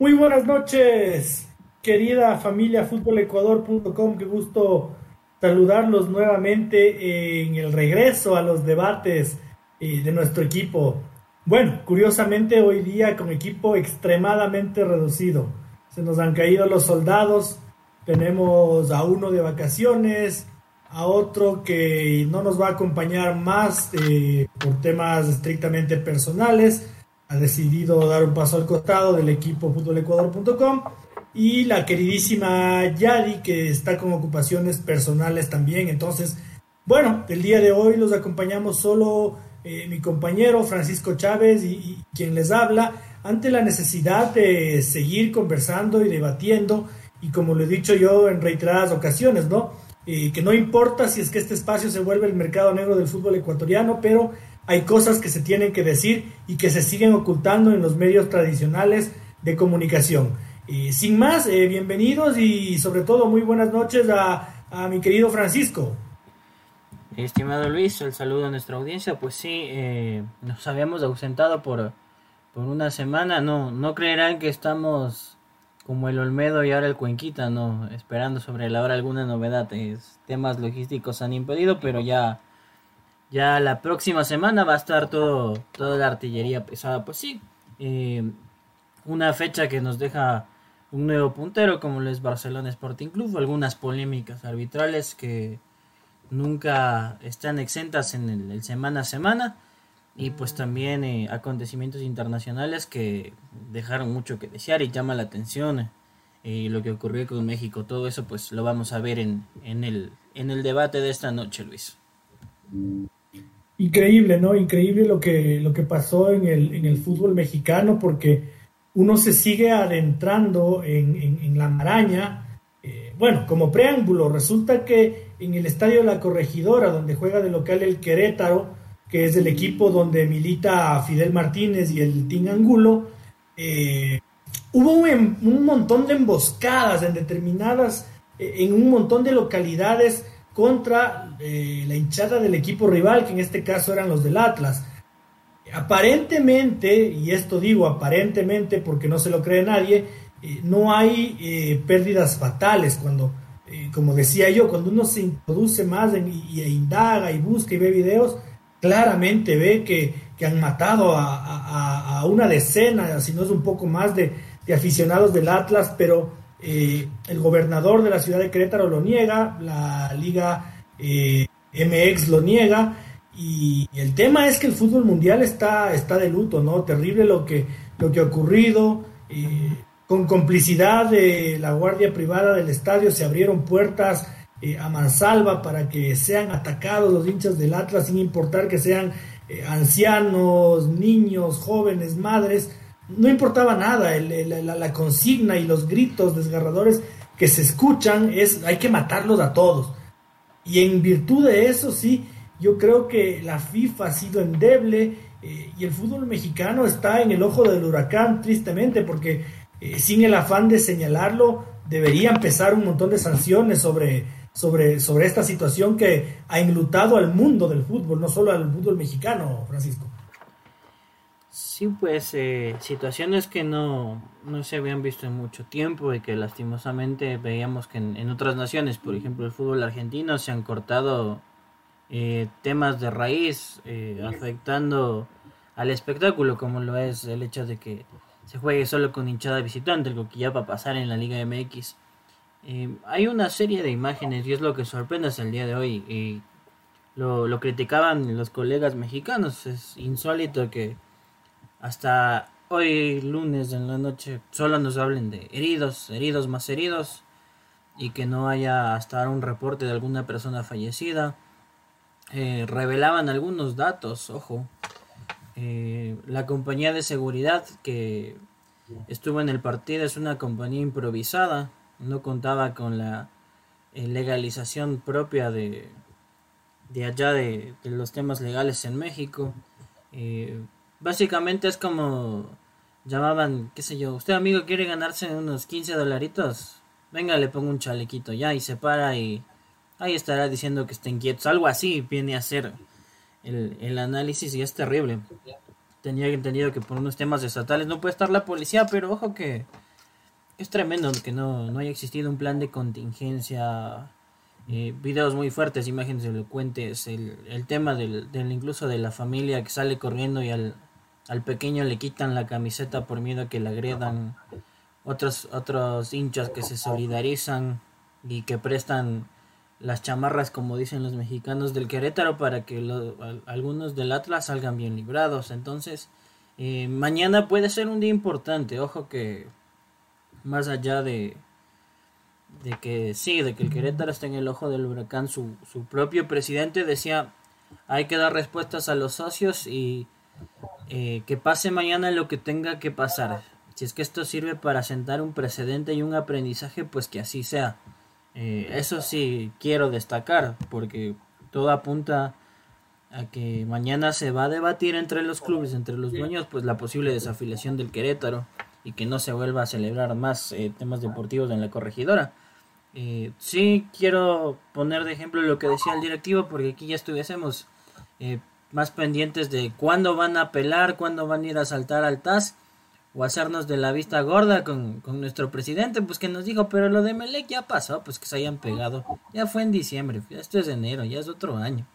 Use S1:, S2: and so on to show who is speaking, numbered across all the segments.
S1: Muy buenas noches, querida familia futbolecuador.com. Qué gusto saludarlos nuevamente en el regreso a los debates eh, de nuestro equipo. Bueno, curiosamente hoy día con equipo extremadamente reducido. Se nos han caído los soldados, tenemos a uno de vacaciones, a otro que no nos va a acompañar más eh, por temas estrictamente personales, ha decidido dar un paso al costado del equipo futbolecuador.com y la queridísima Yadi que está con ocupaciones personales también. Entonces, bueno, el día de hoy los acompañamos solo eh, mi compañero Francisco Chávez y, y quien les habla ante la necesidad de seguir conversando y debatiendo y como lo he dicho yo en reiteradas ocasiones, ¿no? Eh, que no importa si es que este espacio se vuelve el mercado negro del fútbol ecuatoriano, pero hay cosas que se tienen que decir y que se siguen ocultando en los medios tradicionales de comunicación. Eh, sin más, eh, bienvenidos y sobre todo muy buenas noches a, a, mi querido Francisco.
S2: Estimado Luis, el saludo a nuestra audiencia. Pues sí, eh, nos habíamos ausentado por, por una semana. No, no creerán que estamos como el Olmedo y ahora el Cuenquita, no, esperando sobre la hora alguna novedad. Temas logísticos han impedido, pero ya, ya la próxima semana va a estar todo, toda la artillería pesada. Pues sí, eh, una fecha que nos deja un nuevo puntero como lo es Barcelona Sporting Club, algunas polémicas arbitrales que nunca están exentas en el, semana a semana. Y pues también eh, acontecimientos internacionales que dejaron mucho que desear y llama la atención eh, lo que ocurrió con México. Todo eso pues lo vamos a ver en, en, el, en el debate de esta noche Luis
S1: increíble no increíble lo que lo que pasó en el, en el fútbol mexicano porque uno se sigue adentrando en, en, la maraña. Eh, bueno como preámbulo resulta que en el estadio la corregidora donde juega de local el Querétaro que es el equipo donde milita Fidel Martínez y el Team Angulo, eh, hubo un, un, montón de emboscadas en determinadas, eh, en un montón de localidades contra eh, la hinchada del equipo rival, que en este caso eran los del Atlas. Aparentemente, y esto digo aparentemente porque no se lo cree nadie, eh, no hay pérdidas fatales cuando, como decía yo, cuando uno se introduce más y, indaga y busca y ve videos, claramente ve que, que han matado a, una decena, si no es un poco más, de aficionados del Atlas, pero eh, el gobernador de la ciudad de Querétaro lo niega, la liga eh, MX lo niega, y, el tema es que el fútbol mundial está, está de luto, ¿no? Terrible lo que, lo que ha ocurrido. Eh, con complicidad de la guardia privada del estadio se abrieron puertas eh, a mansalva para que sean atacados los hinchas del Atlas sin importar que sean eh, ancianos, niños, jóvenes, madres, no importaba nada, el, la, consigna y los gritos desgarradores que se escuchan es hay que matarlos a todos. Y en virtud de eso sí, yo creo que la FIFA ha sido endeble eh, y el fútbol mexicano está en el ojo del huracán tristemente porque eh, sin el afán de señalarlo debería empezar un montón de sanciones sobre sobre, sobre esta situación que ha enlutado al mundo del fútbol, no solo al fútbol mexicano, Francisco.
S2: Sí, pues eh, situaciones que no, no, se habían visto en mucho tiempo y que lastimosamente veíamos que en, en otras naciones, por ejemplo el fútbol argentino, se han cortado eh, temas de raíz eh, afectando al espectáculo, como lo es el hecho de que se juegue solo con hinchada visitante, algo que ya va a pasar en la Liga MX. Eh, hay una serie de imágenes y es lo que sorprende hasta el día de hoy. Y lo, lo, criticaban los colegas mexicanos. Es insólito que hasta hoy lunes en la noche solo nos hablen de heridos, heridos más heridos y que no haya hasta un reporte de alguna persona fallecida. Eh, revelaban algunos datos, ojo. Eh, la compañía de seguridad que estuvo en el partido, es una compañía improvisada, no contaba con la eh, legalización propia de, de allá de, los temas legales en México. Básicamente es como llamaban, qué sé yo, usted amigo quiere ganarse unos 15 dolaritos, venga le pongo un chalequito ya y se para y ahí estará diciendo que está inquieto, algo así viene a ser el, el análisis y es terrible. Tenía entendido que por unos temas estatales no puede estar la policía, pero ojo que es tremendo que no, no haya existido un plan de contingencia eh, videos muy fuertes, imágenes elocuentes, el, el tema del, del, incluso de la familia que sale corriendo y al, al pequeño le quitan la camiseta por miedo a que le agredan, otros, otros hinchas que se solidarizan y que prestan las chamarras, como dicen los mexicanos, del Querétaro para que algunos del Atlas salgan bien librados. Entonces, eh, mañana puede ser un día importante. Ojo que más allá de, de que sí, de que el Querétaro está en el ojo del huracán, su, su propio presidente decía, hay que dar respuestas a los socios y eh, que pase mañana lo que tenga que pasar. Si es que esto sirve para sentar un precedente y un aprendizaje, pues que así sea. Eh, eso sí quiero destacar, porque todo apunta a que mañana se va a debatir entre los clubes, entre los dueños, pues la posible desafiliación del Querétaro y que no se vuelva a celebrar más eh, temas deportivos en la corregidora. Eh, sí quiero poner de ejemplo lo que decía el directivo porque aquí ya estuviésemos eh, más pendientes de cuándo van a apelar, cuándo van a ir a saltar al TAS o hacernos de la vista gorda con, con, nuestro presidente, pues que nos dijo, pero lo de Melec ya pasó, pues que se hayan pegado, ya fue en diciembre, esto es enero, ya es otro año.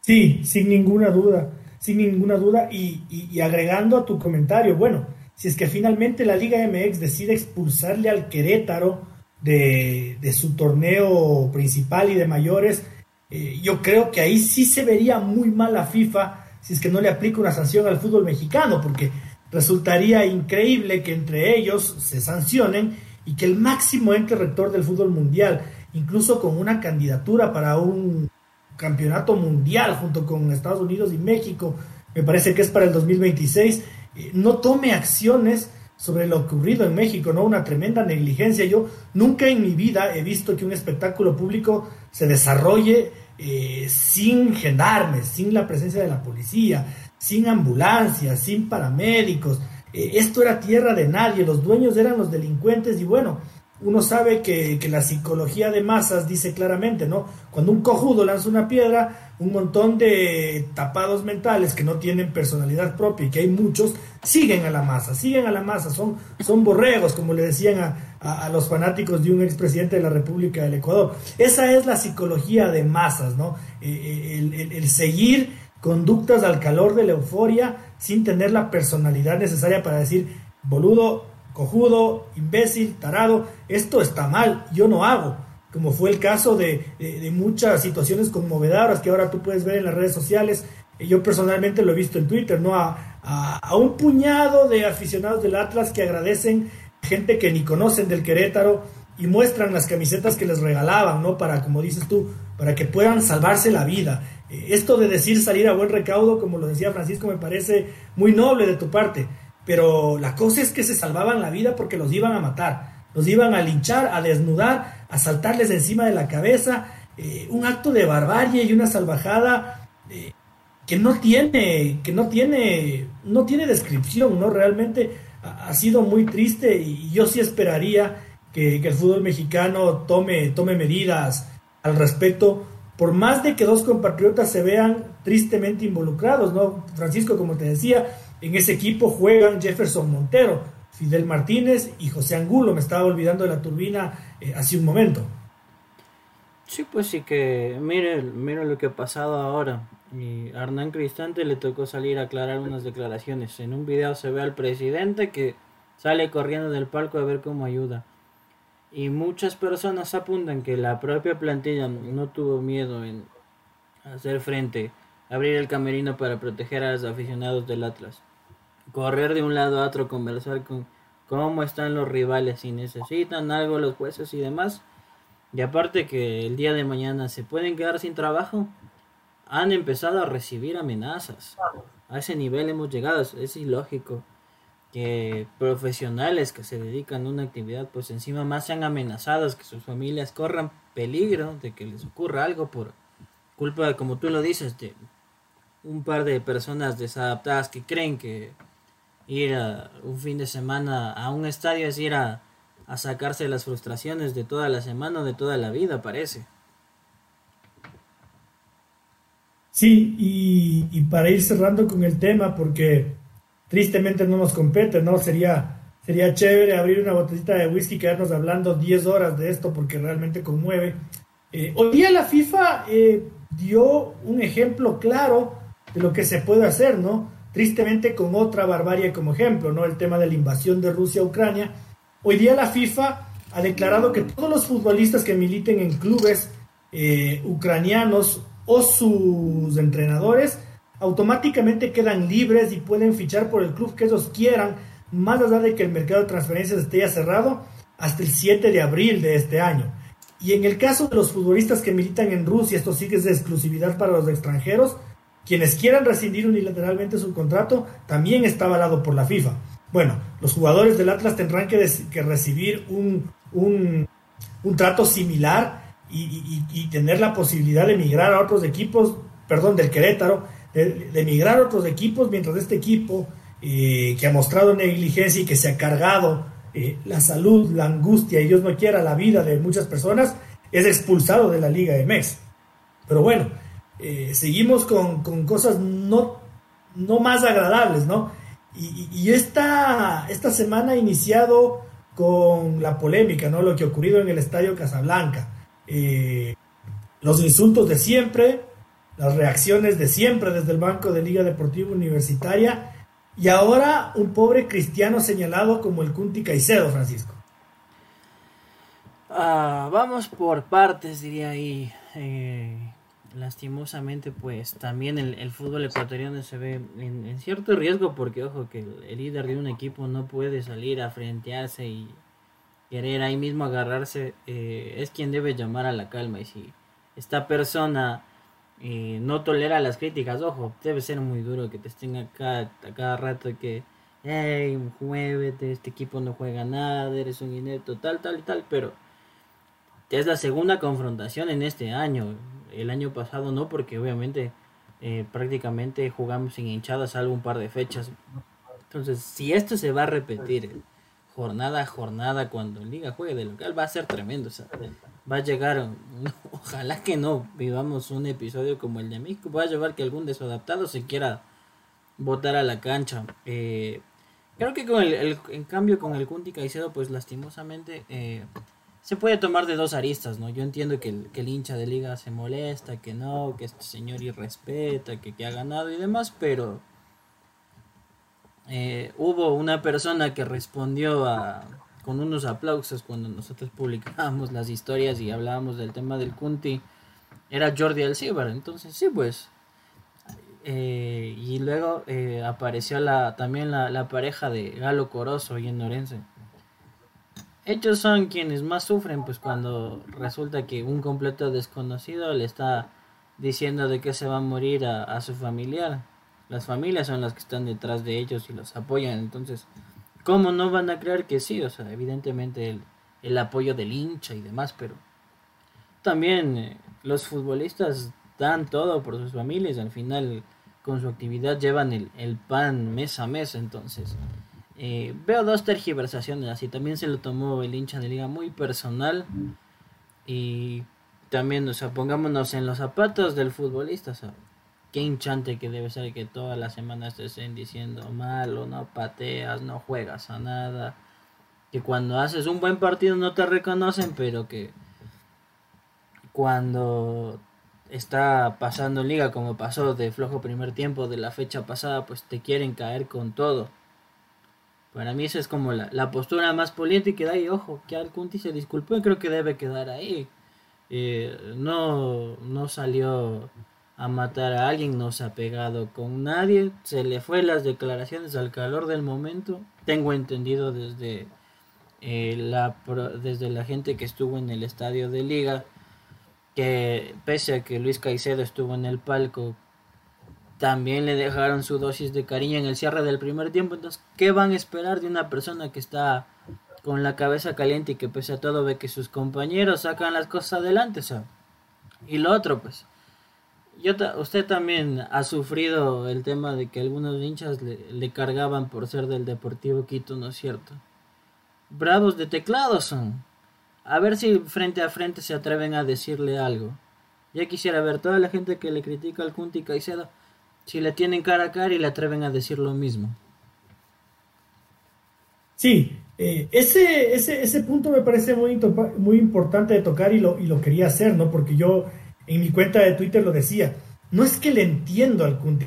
S1: Sí, sin ninguna duda, sin ninguna duda, y, y, y agregando a tu comentario, bueno, si es que finalmente la Liga MX decide expulsarle al Querétaro de, de su torneo principal y de mayores, eh, yo creo que ahí sí se vería muy mal la FIFA si es que no le aplica una sanción al fútbol mexicano, porque resultaría increíble que entre ellos se sancionen y que el máximo ente rector del fútbol mundial, incluso con una candidatura para un campeonato mundial junto con Estados Unidos y México, me parece que es para el 2026, eh, no tome acciones sobre lo ocurrido en México, ¿no? Una tremenda negligencia. Yo nunca en mi vida he visto que un espectáculo público se desarrolle eh, sin gendarmes, sin la presencia de la policía, sin ambulancias, sin paramédicos. Eh, esto era tierra de nadie, los dueños eran los delincuentes y bueno, uno sabe que, que, la psicología de masas dice claramente, ¿no? Cuando un cojudo lanza una piedra, un montón de tapados mentales que no tienen personalidad propia y que hay muchos, siguen a la masa, siguen a la masa, son, son borregos, como le decían a, a, los fanáticos de un expresidente de la República del Ecuador. Esa es la psicología de masas, ¿no? Eh, el, el, el seguir conductas al calor de la euforia sin tener la personalidad necesaria para decir, boludo, cojudo, imbécil, tarado, esto está mal, yo no hago, como fue el caso de, de, de, muchas situaciones conmovedoras que ahora tú puedes ver en las redes sociales, yo personalmente lo he visto en Twitter, ¿no? A, a, a un puñado de aficionados del Atlas que agradecen gente que ni conocen del Querétaro y muestran las camisetas que les regalaban, ¿no? Para, como dices tú, para que puedan salvarse la vida. Esto de decir salir a buen recaudo, como lo decía Francisco, me parece muy noble de tu parte pero la cosa es que se salvaban la vida porque los iban a matar, los iban a linchar, a desnudar, a saltarles encima de la cabeza, eh, un acto de barbarie y una salvajada eh, que no tiene, que no tiene, no tiene descripción, ¿no? Realmente ha, sido muy triste y yo sí esperaría que, que, el fútbol mexicano tome, tome medidas al respecto, por más de que dos compatriotas se vean tristemente involucrados, ¿no? Francisco, como te decía, en ese equipo juegan Jefferson Montero, Fidel Martínez y José Angulo. Me estaba olvidando de la turbina eh, hace un momento.
S2: Sí, pues sí que mire, mire lo que ha pasado ahora. Y a Hernán Cristante le tocó salir a aclarar unas declaraciones. En un video se ve al presidente que sale corriendo del palco a ver cómo ayuda. Y muchas personas apuntan que la propia plantilla no tuvo miedo en hacer frente, abrir el camerino para proteger a los aficionados del Atlas correr de un lado a otro, conversar con cómo están los rivales, si necesitan algo los jueces y demás. Y aparte que el día de mañana se pueden quedar sin trabajo, han empezado a recibir amenazas. a ese nivel hemos llegado, es ilógico que profesionales que se dedican a una actividad pues encima más sean amenazados, que sus familias corran peligro de que les ocurra algo por culpa, como tú lo dices, de un par de personas desadaptadas que creen que ir a un fin de semana a un estadio es ir a, a sacarse las frustraciones de toda la semana o de toda la vida, parece.
S1: Sí, y, para ir cerrando con el tema, porque tristemente no nos compete, ¿no? Sería, sería chévere abrir una botellita de whisky y quedarnos hablando 10 horas de esto porque realmente conmueve. Eh, hoy día la FIFA eh, dio un ejemplo claro de lo que se puede hacer, ¿no? Tristemente con otra barbarie como ejemplo, ¿no? El tema de la invasión de Rusia a Ucrania. Hoy día la FIFA ha declarado que todos los futbolistas que militen en clubes eh, ucranianos o sus entrenadores automáticamente quedan libres y pueden fichar por el club que ellos quieran, más allá de que el mercado de transferencias esté ya cerrado hasta el 7 de abril de este año. Y en el caso de los futbolistas que militan en Rusia, esto sí que es de exclusividad para los extranjeros, quienes quieran rescindir unilateralmente su contrato también está avalado por la FIFA. Bueno, los jugadores del Atlas tendrán que, recibir un, un, trato similar y, tener la posibilidad de emigrar a otros equipos, perdón, del Querétaro, de, emigrar a otros equipos, mientras este equipo eh, que ha mostrado negligencia y que se ha cargado eh, la salud, la angustia y Dios no quiera la vida de muchas personas, es expulsado de la Liga de. Pero bueno, eh, seguimos con, cosas no, no más agradables, ¿no? Y, esta, esta semana ha iniciado con la polémica, ¿no? Lo que ha ocurrido en el Estadio Casablanca. los insultos de siempre, las reacciones de siempre desde el Banco de Liga Deportiva Universitaria y ahora un pobre cristiano señalado como el Cunti Caicedo, Francisco.
S2: Ah, vamos por partes, diría ahí. Eh, lastimosamente, pues también el, fútbol ecuatoriano se ve en, cierto riesgo porque, ojo, que el, líder de un equipo no puede salir a frentearse y querer ahí mismo agarrarse. Eh, es quien debe llamar a la calma y si esta persona no tolera las críticas. Ojo, debe ser muy duro que te estén acá a cada rato que, hey, muévete, este equipo no juega nada, eres un inepto, tal, tal tal, pero es la segunda confrontación en este año. El año pasado no, porque obviamente eh, prácticamente jugamos sin hinchadas salvo un par de fechas. Entonces, si esto se va a repetir jornada a jornada cuando Liga juegue de local, va a ser tremendo. va a llegar, ojalá que no vivamos un episodio como el de México, va a llevar que algún desadaptado se quiera botar a la cancha. Eh, creo que con el, en cambio con el Kunti Caicedo, pues lastimosamente eh, se puede tomar de dos aristas, ¿no? Yo entiendo que el, que el hincha de liga se molesta, que no, que este señor irrespeta, que, que ha ganado y demás, pero eh, hubo una persona que respondió a, con unos aplausos cuando nosotros publicábamos las historias y hablábamos del tema del Kunti. Era Jordi Alcibar, entonces sí, pues. Eh, y luego eh, apareció la, también la, pareja de Galo Corozo y en Norense. Ellos son quienes más sufren, pues cuando resulta que un completo desconocido le está diciendo de que se va a morir a su familiar las familias son las que están detrás de ellos y los apoyan. Entonces, ¿cómo no van a creer que sí? O sea, evidentemente el, apoyo del hincha y demás, pero también eh, los futbolistas dan todo por sus familias. Al final, con su actividad llevan el, pan mes a mes. Entonces, eh, veo dos tergiversaciones así. También se lo tomó el hincha de liga muy personal. Y también, o sea, pongámonos en los zapatos del futbolista. O qué hinchante que debe ser que todas las semanas te estén diciendo malo, no pateas, no juegas a nada. Que cuando haces un buen partido no te reconocen, pero que cuando está pasando liga como pasó de flojo primer tiempo de la fecha pasada, pues te quieren caer con todo. Para mí esa es como la, postura más política y da ahí, ojo, que Alcunti se disculpó y creo que debe quedar ahí. Eh, no, no salió a matar a alguien, no se ha pegado con nadie, se le fue las declaraciones al calor del momento. Tengo entendido desde, eh, la, desde la gente que estuvo en el estadio de liga que pese a que Luis Caicedo estuvo en el palco también le dejaron su dosis de cariño en el cierre del primer tiempo. Entonces, ¿qué van a esperar de una persona que está con la cabeza caliente y que pese a todo ve que sus compañeros sacan las cosas adelante? Y lo otro, pues, yo usted también ha sufrido el tema de que algunos hinchas le, cargaban por ser del Deportivo Quito, ¿no es cierto? Bravos de teclado son. A ver si frente a frente se atreven a decirle algo. Ya quisiera ver toda la gente que le critica al Cunti Caicedo si le tienen cara a cara y le atreven a decir lo mismo.
S1: Sí, eh, ese, ese, ese punto me parece muy, muy importante de tocar y lo, y lo quería hacer, ¿no? Porque yo en mi cuenta de Twitter lo decía, no es que le entiendo al Kunti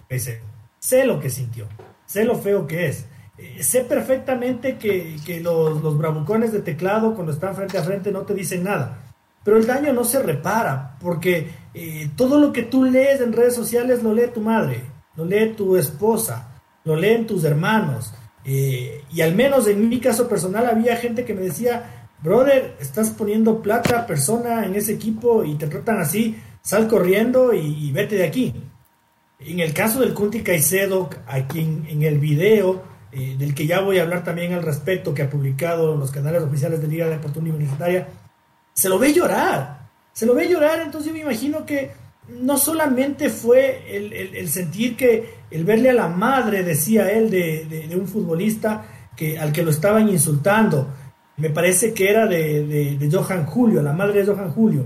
S1: sé lo que sintió, sé lo feo que es, eh, sé perfectamente que, los, los, bravucones de teclado cuando están frente a frente no te dicen nada, pero el daño no se repara, porque eh, todo lo que tú lees en redes sociales lo lee tu madre, lo lee tu esposa, lo leen tus hermanos, eh, y al menos en mi caso personal había gente que me decía, brother, estás poniendo plata, persona en ese equipo y te tratan así, sal corriendo y, vete de aquí. En el caso del Kunti Caicedo, a quien en el video, eh, del que ya voy a hablar también al respecto, que ha publicado en los canales oficiales de Liga Deportiva Universitaria, se lo ve llorar, se lo ve llorar, entonces yo me imagino que no solamente fue el, sentir que el verle a la madre, decía él, de, un futbolista que, al que lo estaban insultando, me parece que era de, de Johan Julio, la madre de Johan Julio,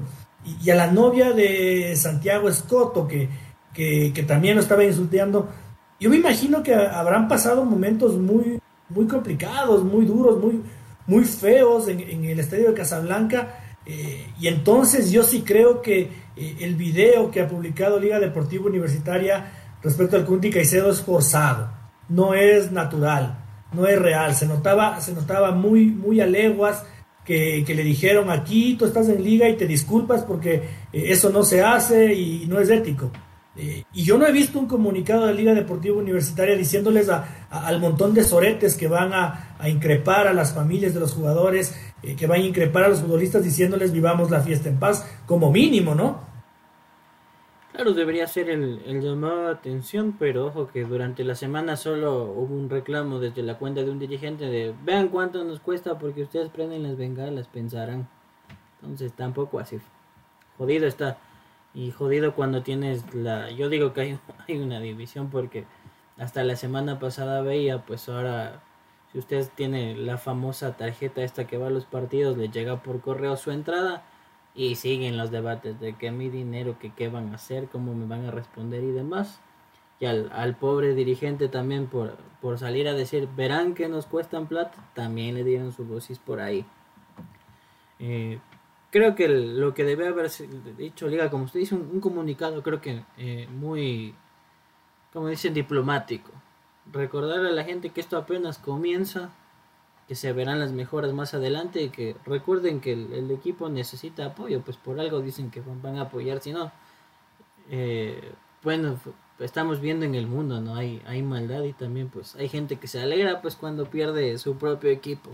S1: y, a la novia de Santiago Escoto, que, que, también lo estaba insultando. Yo me imagino que habrán pasado momentos muy, muy complicados, muy duros, muy, muy feos en, el estadio de Casablanca. Eh, y entonces yo sí creo que eh, el video que ha publicado Liga Deportiva Universitaria respecto al Cunti Caicedo es forzado, no es natural, no es real. Se notaba, se notaba muy, muy a leguas que, le dijeron aquí tú estás en liga y te disculpas porque eh, eso no se hace y no es ético. Eh, y yo no he visto un comunicado de Liga Deportiva Universitaria diciéndoles al montón de soretes que van a, increpar a las familias de los jugadores, eh, que van a increpar a los futbolistas diciéndoles vivamos la fiesta en paz, como mínimo, ¿no?
S2: Claro, debería ser el, el, llamado de atención, pero ojo que durante la semana solo hubo un reclamo desde la cuenta de un dirigente de vean cuánto nos cuesta porque ustedes prenden las bengalas, pensarán. Entonces tampoco así. Jodido está. Y jodido cuando tienes la... Yo digo que hay, hay una división porque hasta la semana pasada veía, pues ahora usted tiene la famosa tarjeta esta que va a los partidos, le llega por correo su entrada y siguen los debates de que mi dinero, que qué van a hacer, cómo me van a responder y demás. Y al, pobre dirigente también por, por salir a decir, verán que nos cuestan plata, también le dieron su dosis por ahí. Eh, creo que lo que debe haber dicho Liga, como usted dice, un, comunicado creo que eh, muy, como dicen, diplomático. Recordar a la gente que esto apenas comienza, que se verán las mejoras más adelante y que recuerden que el, equipo necesita apoyo, pues por algo dicen que van a apoyar, si no, eh, bueno, estamos viendo en el mundo, ¿no? Hay, hay maldad y también pues hay gente que se alegra pues cuando pierde su propio equipo.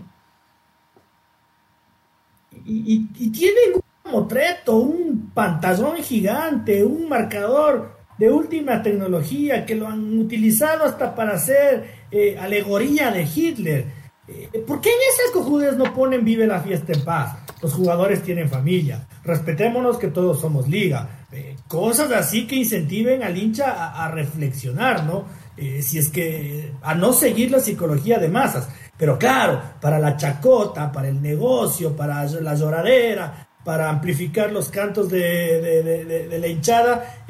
S1: Y, y, tienen un motreto, un pantallón gigante, un marcador de última tecnología que lo han utilizado hasta para hacer eh, alegoría de Hitler eh, ¿Por qué en esas cojudes no ponen vive la fiesta en paz? Los jugadores tienen familia. Respetémonos que todos somos liga. Eh, cosas así que incentiven al hincha a, reflexionar, ¿no? Si es que a no seguir la psicología de masas. Pero claro, para la chacota, para el negocio, para la lloradera, para amplificar los cantos de, la hinchada,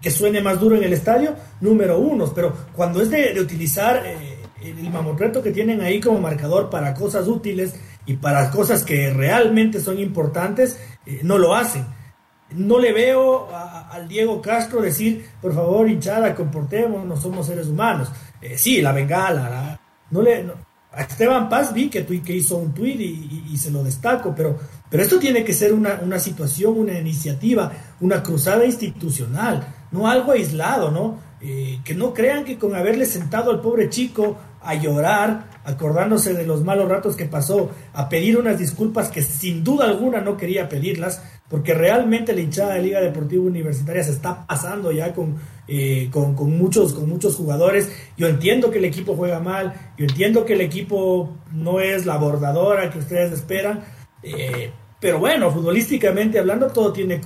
S1: que suene más duro en el estadio, número uno. Pero cuando es de, utilizar el mamotreto que tienen ahí como marcador para cosas útiles y para cosas que realmente son importantes, eh, no lo hacen. No le veo al Diego Castro decir, por favor, hinchada, comportémonos, somos seres humanos. Eh, sí, la bengala, no le, a Esteban Paz vi que, que hizo un tuit y, se lo destaco, pero, pero esto tiene que ser una, una situación, una iniciativa, una cruzada institucional, no algo aislado, ¿no? Eh, que no crean que con haberle sentado al pobre chico a llorar, acordándose de los malos ratos que pasó, a pedir unas disculpas que sin duda alguna no quería pedirlas, porque realmente la hinchada de Liga Deportiva Universitaria se está pasando ya con, eh, con, muchos, con muchos jugadores. Yo entiendo que el equipo juega mal, yo entiendo que el equipo no es la bordadora que ustedes esperan, eh, pero bueno, futbolísticamente hablando, todo tiene,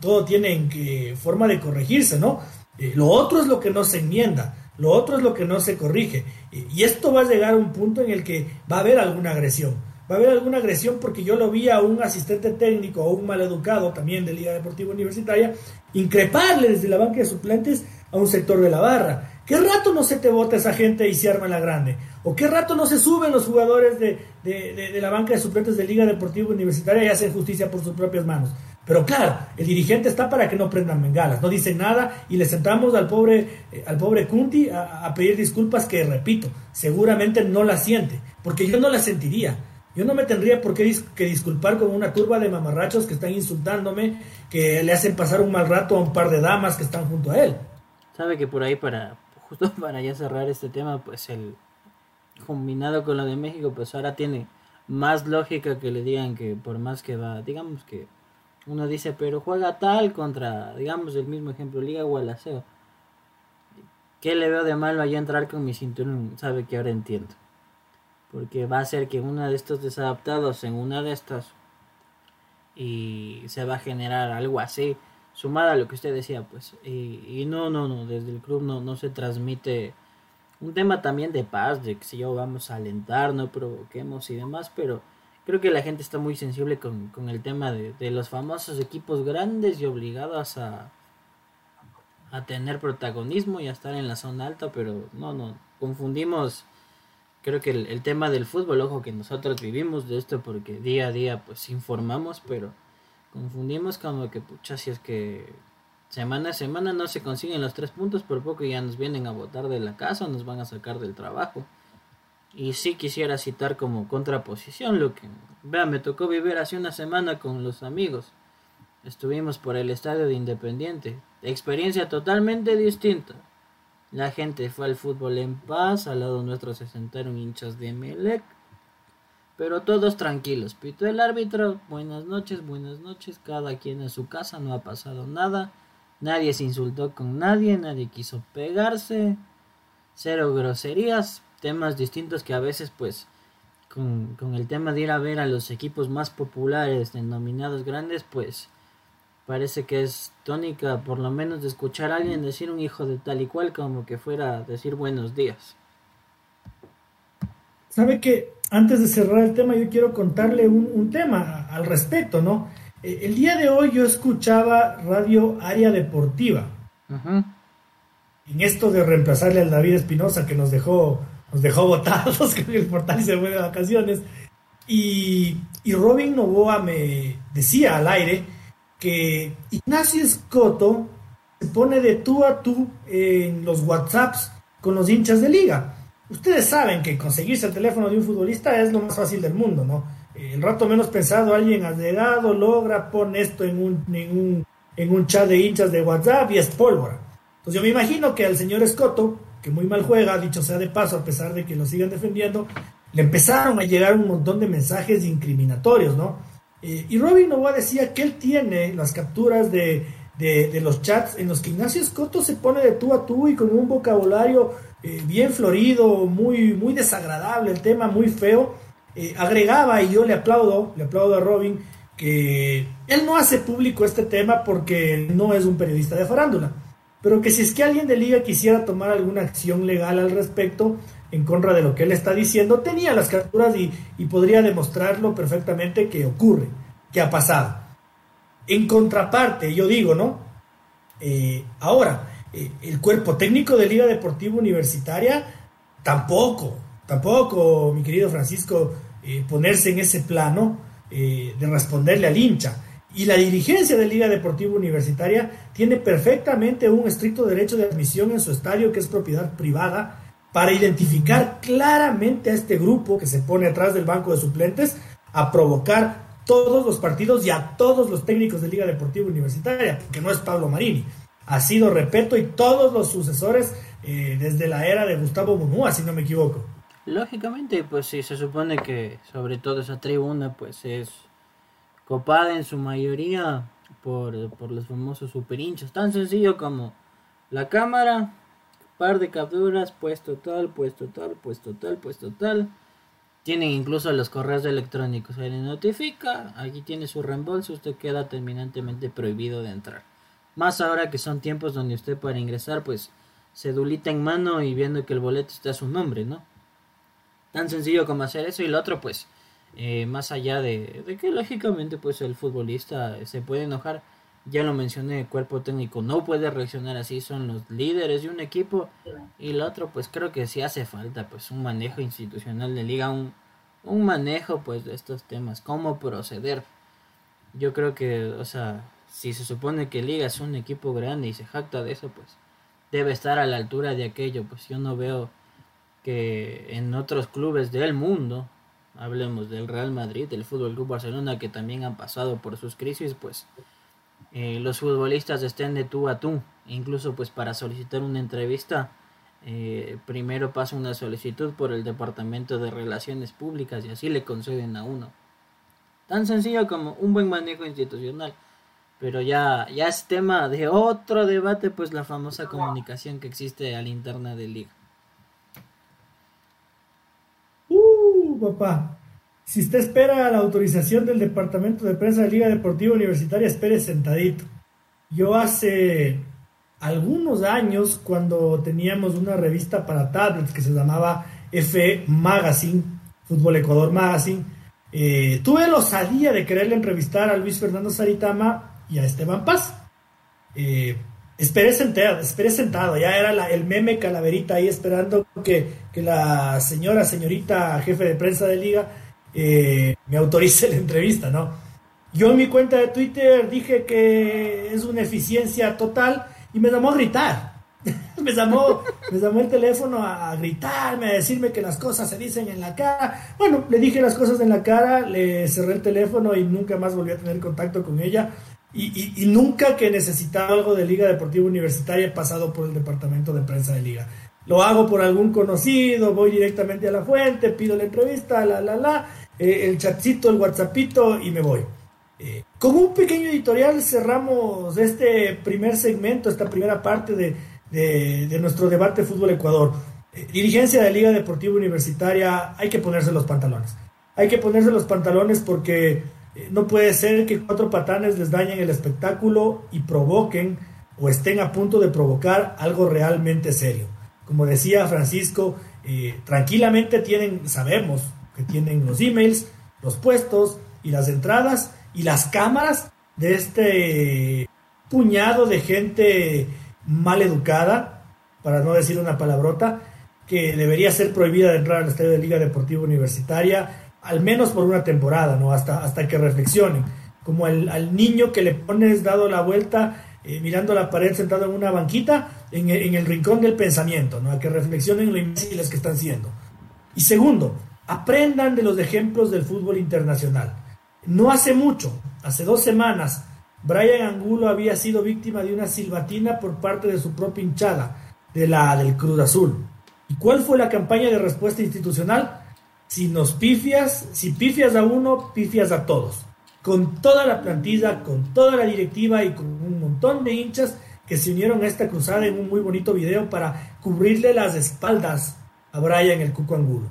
S1: todo tiene forma de corregirse, ¿no? Eh, lo otro es lo que no se enmienda, lo otro es lo que no se corrige. y esto va a llegar a un punto en el que va a haber alguna agresión va a haber alguna agresión porque yo lo vi a un asistente técnico o un maleducado también de Liga Deportiva Universitaria increparle desde la banca de suplentes a un sector de la barra. ¿Qué rato no se te vota esa gente y se arma la grande? ¿O qué rato no se suben los jugadores de, de, la banca de suplentes de Liga Deportiva Universitaria y hacen justicia por sus propias manos? Pero claro, el dirigente está para que no prendan bengalas, no dicen nada y le sentamos al pobre, eh, al pobre Kunti a, pedir disculpas que, repito, seguramente no la siente, porque yo no la sentiría. Yo no me tendría por qué que disculpar con una turba de mamarrachos que están insultándome, que le hacen pasar un mal rato a un par de damas que están junto a él.
S2: Sabe que por ahí, para justo para ya cerrar este tema, pues el combinado con lo de México, pues ahora tiene más lógica que le digan que por más que va, digamos que uno dice, pero juega tal contra, digamos el mismo ejemplo, Liga Gualaceo. ¿Qué le veo de malo allá entrar con mi cinturón? Sabe que ahora entiendo porque va a ser que uno de estos desadaptados en una de estas y se va a generar algo así sumada a lo que usted decía pues y, no no no desde el club no no se transmite un tema también de paz de que si yo vamos a alentar no provoquemos y demás pero creo que la gente está muy sensible con, con el tema de, de, los famosos equipos grandes y obligados a a tener protagonismo y a estar en la zona alta pero no no confundimos creo que el, tema del fútbol, ojo que nosotros vivimos de esto porque día a día pues informamos, pero confundimos como que pucha, si es que semana a semana no se consiguen los tres puntos, por poco ya nos vienen a botar de la casa, nos van a sacar del trabajo. Y sí quisiera citar como contraposición lo que, vean, me tocó vivir hace una semana con los amigos. Estuvimos por el estadio de Independiente. Experiencia totalmente distinta. La gente fue al fútbol en paz, al lado nuestro se sentaron hinchas de Melec. Pero todos tranquilos, pito el árbitro, buenas noches, buenas noches, cada quien en su casa, no ha pasado nada, nadie se insultó con nadie, nadie quiso pegarse, cero groserías, temas distintos que a veces pues con, con el tema de ir a ver a los equipos más populares, denominados grandes, pues parece que es tónica, por lo menos de escuchar a alguien decir un hijo de tal y cual, como que fuera a decir buenos días.
S1: Sabe que antes de cerrar el tema, yo quiero contarle un, tema al respecto, ¿no? Eh, el día de hoy yo escuchaba Radio Área Deportiva. En esto de reemplazarle al David Espinosa que nos dejó, nos dejó botados con el portal y se fue de vacaciones. Y, y Robin Novoa me decía al aire que Ignacio Escoto se pone de tú a tú en los WhatsApps con los hinchas de liga. Ustedes saben que conseguirse el teléfono de un futbolista es lo más fácil del mundo, ¿no? El rato menos pensado, alguien ha llegado, logra, pone esto en un, en un, en un chat de hinchas de WhatsApp y es pólvora. Entonces yo me imagino que al señor Escoto, que muy mal juega, dicho sea de paso, a pesar de que lo sigan defendiendo, le empezaron a llegar un montón de mensajes incriminatorios, ¿no? Eh, y Robin Novoa decía que él tiene las capturas de, los chats en los que Ignacio Escoto se pone de tú a tú y con un vocabulario eh, bien florido, muy, muy desagradable, el tema muy feo. Eh, agregaba, y yo le aplaudo, le aplaudo a Robin, que él no hace público este tema porque no es un periodista de farándula, pero que si es que alguien de liga quisiera tomar alguna acción legal al respecto, en contra de lo que él está diciendo, tenía las capturas y, podría demostrarlo perfectamente que ocurre, que ha pasado. En contraparte, yo digo, ¿no? Eh, ahora, eh, el cuerpo técnico de Liga Deportiva Universitaria, tampoco, tampoco, mi querido Francisco, eh, ponerse en ese plano de responderle al hincha. Y la dirigencia de Liga Deportiva Universitaria tiene perfectamente un estricto derecho de admisión en su estadio, que es propiedad privada, para identificar claramente a este grupo que se pone atrás del banco de suplentes a provocar todos los partidos y a todos los técnicos de Liga Deportiva Universitaria, porque no es Pablo Marini. Ha sido Repeto y todos los sucesores eh, desde la era de Gustavo Munúa, si no me equivoco.
S2: Lógicamente, pues sí, se supone que sobre todo esa tribuna, pues es copada en su mayoría por, por los famosos super hinchas. Tan sencillo como la cámara, par de capturas, puesto tal, puesto tal, puesto tal, puesto tal. Tienen incluso los correos electrónicos. Se le notifica, aquí tiene su reembolso, usted queda terminantemente prohibido de entrar. Más ahora que son tiempos donde usted para ingresar, pues, cedulita en mano y viendo que el boleto está a su nombre, ¿no? Tan sencillo como hacer eso. Y lo otro, pues, eh, más allá de, de, que lógicamente, pues, el futbolista se puede enojar, ya lo mencioné, el cuerpo técnico no puede reaccionar así, son los líderes de un equipo. Y lo otro, pues, creo que sí hace falta, pues, un manejo institucional de liga, un, un manejo, pues, de estos temas, cómo proceder. Yo creo que, o sea, si se supone que Liga es un equipo grande y se jacta de eso, pues debe estar a la altura de aquello. Pues yo no veo que en otros clubes del mundo, hablemos del Real Madrid, del Fútbol Club Barcelona, que también han pasado por sus crisis, pues eh, los futbolistas estén de tú a tú. Incluso pues para solicitar una entrevista, eh, primero pasa una solicitud por el Departamento de Relaciones Públicas y así le conceden a uno. Tan sencillo como un buen manejo institucional. Pero ya, ya es tema de otro debate, pues la famosa comunicación que existe al interna de liga.
S1: Papá. Si usted espera la autorización del Departamento de Prensa de Liga Deportiva Universitaria, espere sentadito. Yo hace algunos años, cuando teníamos una revista para tablets que se llamaba F Magazine, Fútbol Ecuador Magazine, eh, tuve la osadía de quererle entrevistar a Luis Fernando Saritama y a Esteban Paz. Eh, esperé sentado, esperé sentado, ya era el meme calaverita ahí esperando que, que, la señora, señorita jefe de prensa de liga eh, me autorice la entrevista, ¿no? Yo en mi cuenta de Twitter dije que es una eficiencia total y me llamó a gritar. me, llamó, me llamó el teléfono a, a, gritarme, a decirme que las cosas se dicen en la cara. Bueno, le dije las cosas en la cara, le cerré el teléfono y nunca más volví a tener contacto con ella. Y, nunca que necesitaba algo de Liga Deportiva Universitaria he pasado por el departamento de prensa de Liga. Lo hago por algún conocido, voy directamente a la fuente, pido la entrevista, la, la, la, eh, el chatcito, el whatsappito y me voy. Eh, con un pequeño editorial cerramos este primer segmento, esta primera parte de, de, nuestro debate Fútbol Ecuador. Eh, dirigencia de Liga Deportiva Universitaria, hay que ponerse los pantalones. Hay que ponerse los pantalones porque no puede ser que cuatro patanes les dañen el espectáculo y provoquen o estén a punto de provocar algo realmente serio. Como decía Francisco, eh, tranquilamente tienen, sabemos que tienen los emails, los puestos y las entradas y las cámaras de este puñado de gente mal educada, para no decir una palabrota, que debería ser prohibida de entrar al estadio de Liga Deportiva Universitaria al menos por una temporada, ¿no? Hasta, hasta que reflexionen. Como al niño que le pones dado la vuelta, eh, mirando la pared sentado en una banquita, en, el rincón del pensamiento, ¿no? A que reflexionen lo imbéciles que están siendo. Y segundo, aprendan de los ejemplos del fútbol internacional. No hace mucho, hace dos semanas, Brian Angulo había sido víctima de una silbatina por parte de su propia hinchada, de la del Cruz Azul. ¿Y cuál fue la campaña de respuesta institucional? Si nos pifias, si pifias a uno, pifias a todos. Con toda la plantilla, con toda la directiva y con un montón de hinchas que se unieron a esta cruzada en un muy bonito video para cubrirle las espaldas a Brian el Cuco Angulo.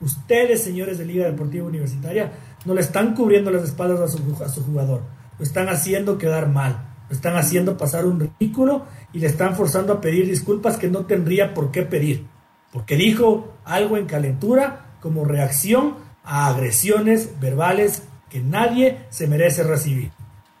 S1: Ustedes, señores de Liga Deportiva Universitaria, no le están cubriendo las espaldas a su, a su jugador. Lo están haciendo quedar mal. Lo están haciendo pasar un ridículo y le están forzando a pedir disculpas que no tendría por qué pedir. Porque dijo algo en calentura como reacción a agresiones verbales que nadie se merece recibir.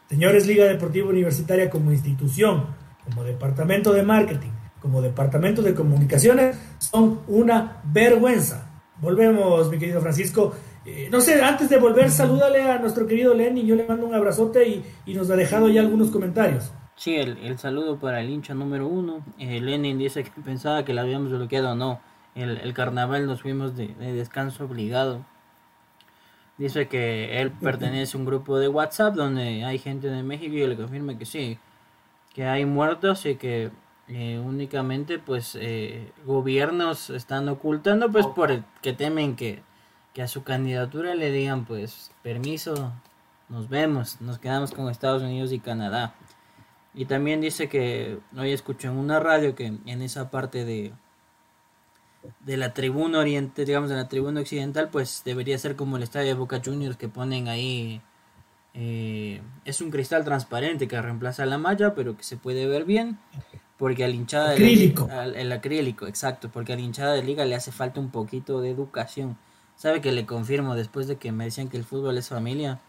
S1: Señores Liga Deportiva Universitaria como institución, como departamento de marketing, como departamento de comunicaciones, son una vergüenza. Volvemos, mi querido Francisco. Eh, no sé, antes de volver, salúdale a nuestro querido Lenin. Yo le mando un abrazote y, nos ha dejado ya algunos comentarios.
S2: Sí, el, saludo para el hincha número uno. Eh, Lenin dice que pensaba que la habíamos bloqueado. No, el, carnaval nos fuimos de, descanso obligado. Dice que él pertenece a un grupo de WhatsApp donde hay gente de México y le confirma que sí, que hay muertos y que eh, únicamente pues eh, gobiernos están ocultando pues por que temen que, que a su candidatura le digan pues permiso nos vemos, nos quedamos con Estados Unidos y Canadá. Y también dice que hoy escucho en una radio que en esa parte de de la tribuna oriente, digamos de la tribuna occidental, pues debería ser como el estadio de Boca Juniors que ponen ahí eh, es un cristal transparente que reemplaza la malla, pero que se puede ver bien. Porque al hinchada
S1: acrílico.
S2: De el acrílico, exacto. Porque al hinchada de liga le hace falta un poquito de educación. Sabe que le confirmo después de que me decían que el fútbol es familia.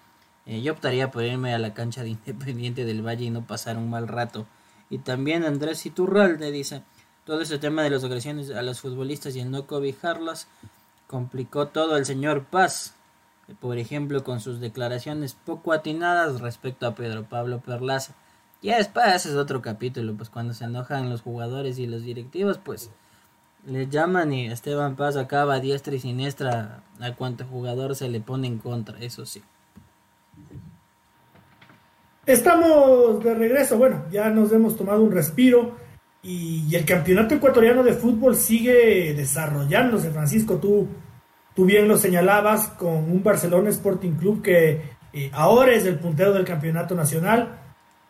S2: Eh, yo optaría por irme a la cancha de Independiente del Valle y no pasar un mal rato. Y también Andrés Iturralde dice, todo ese tema de las agresiones a los futbolistas y el no cobijarlas complicó todo el señor Paz por ejemplo con sus declaraciones poco atinadas respecto a Pedro Pablo Perlaza. Ya después es otro capítulo, pues cuando se enojan los jugadores y los directivos, pues le llaman y Esteban Paz acaba diestra y siniestra a cuanto jugador se le pone en contra, eso sí.
S1: Estamos de regreso, bueno, ya nos hemos tomado un respiro y, el campeonato ecuatoriano de fútbol sigue desarrollándose, Francisco, tú Tú bien lo señalabas con un Barcelona Sporting Club que eh, ahora es el puntero del campeonato nacional,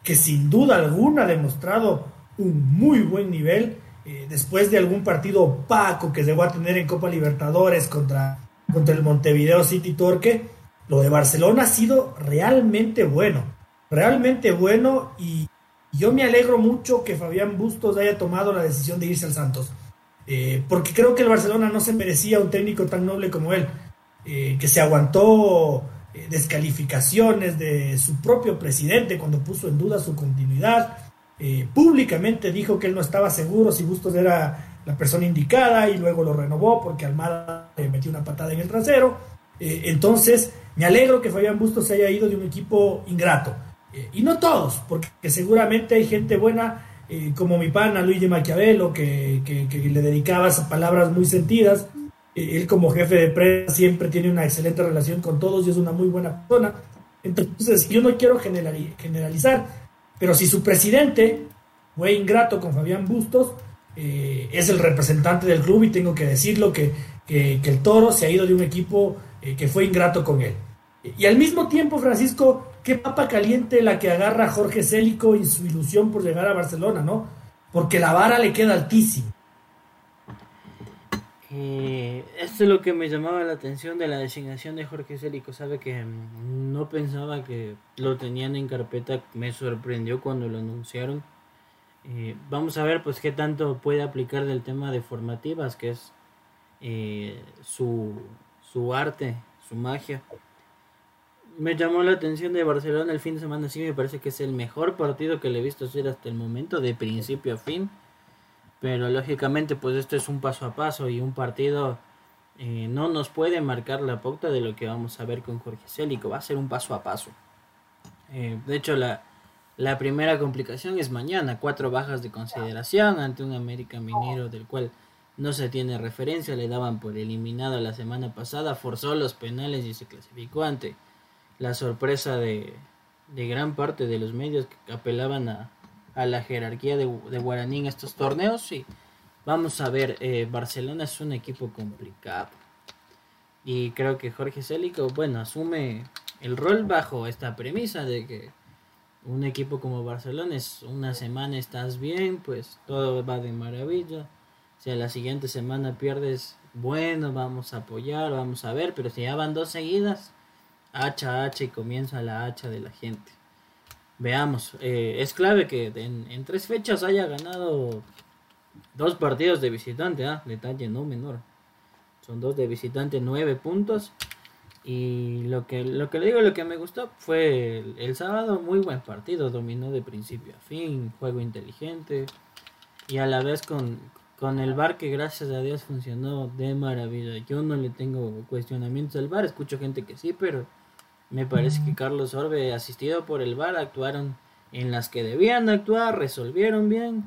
S1: que sin duda alguna ha demostrado un muy buen nivel eh, después de algún partido opaco que llegó a tener en Copa Libertadores contra, contra el Montevideo City Torque. Lo de Barcelona ha sido realmente bueno, realmente bueno y yo me alegro mucho que Fabián Bustos haya tomado la decisión de irse al Santos. Eh, porque creo que el Barcelona no se merecía un técnico tan noble como él, eh, que se aguantó eh, descalificaciones de su propio presidente cuando puso en duda su continuidad. públicamente dijo que él no estaba seguro si Bustos era la persona indicada y luego lo renovó porque Almada le metió una patada en el trasero. entonces, me alegro que Fabián Bustos se haya ido de un equipo ingrato. Y no todos, porque seguramente hay gente buena eh, como mi pana Luigi Maquiavelo, que, le dedicaba esas palabras muy sentidas. Eh, él como jefe de prensa siempre tiene una excelente relación con todos y es una muy buena persona. Entonces, yo no quiero generalizar, pero si su presidente fue ingrato con Fabián Bustos, eh, es el representante del club y tengo que decirlo que, que, el toro se ha ido de un equipo que fue ingrato con él. Y al mismo tiempo, Francisco, qué papa caliente la que agarra Jorge Célico y su ilusión por llegar a Barcelona, ¿no? Porque la vara le queda altísima.
S2: Eh, esto es lo que me llamaba la atención de la designación de Jorge Célico. Sabe que mm, no pensaba que lo tenían en carpeta. Me sorprendió cuando lo anunciaron. Eh, vamos a ver pues qué tanto puede aplicar del tema de formativas, que es eh, su, su arte, su magia me llamó la atención de Barcelona el fin de semana. Sí, me parece que es el mejor partido que le he visto hacer hasta el momento, de principio a fin. Pero lógicamente, pues esto es un paso a paso y un partido eh, no nos puede marcar la pauta de lo que vamos a ver con Jorge Célico. Va a ser un paso a paso. Eh, de hecho, la, la primera complicación es mañana. Cuatro bajas de consideración ante un América Minero del cual no se tiene referencia. Le daban por eliminado la semana pasada. Forzó los penales y se clasificó ante la sorpresa de, de gran parte de los medios que apelaban a, a la jerarquía de, de, Guaraní en estos torneos. Y vamos a ver, eh, Barcelona es un equipo complicado. Y creo que Jorge Célico, bueno, asume el rol bajo esta premisa de que un equipo como Barcelona es una semana estás bien, pues todo va de maravilla. Si a la siguiente semana pierdes, bueno, vamos a apoyar, vamos a ver, pero si ya van dos seguidas, hacha hacha y comienza la hacha de la gente. Veamos, eh, es clave que en, tres fechas haya ganado dos partidos de visitante, ¿ah? detalle no menor. Son dos de visitante, nueve puntos. Y lo que, lo que le digo, lo que me gustó fue el, sábado, muy buen partido, dominó de principio a fin, juego inteligente y a la vez con, con el bar que gracias a Dios funcionó de maravilla. Yo no le tengo cuestionamientos al bar, escucho gente que sí, pero me parece que Carlos Orbe, asistido por el VAR, actuaron en las que debían actuar, resolvieron bien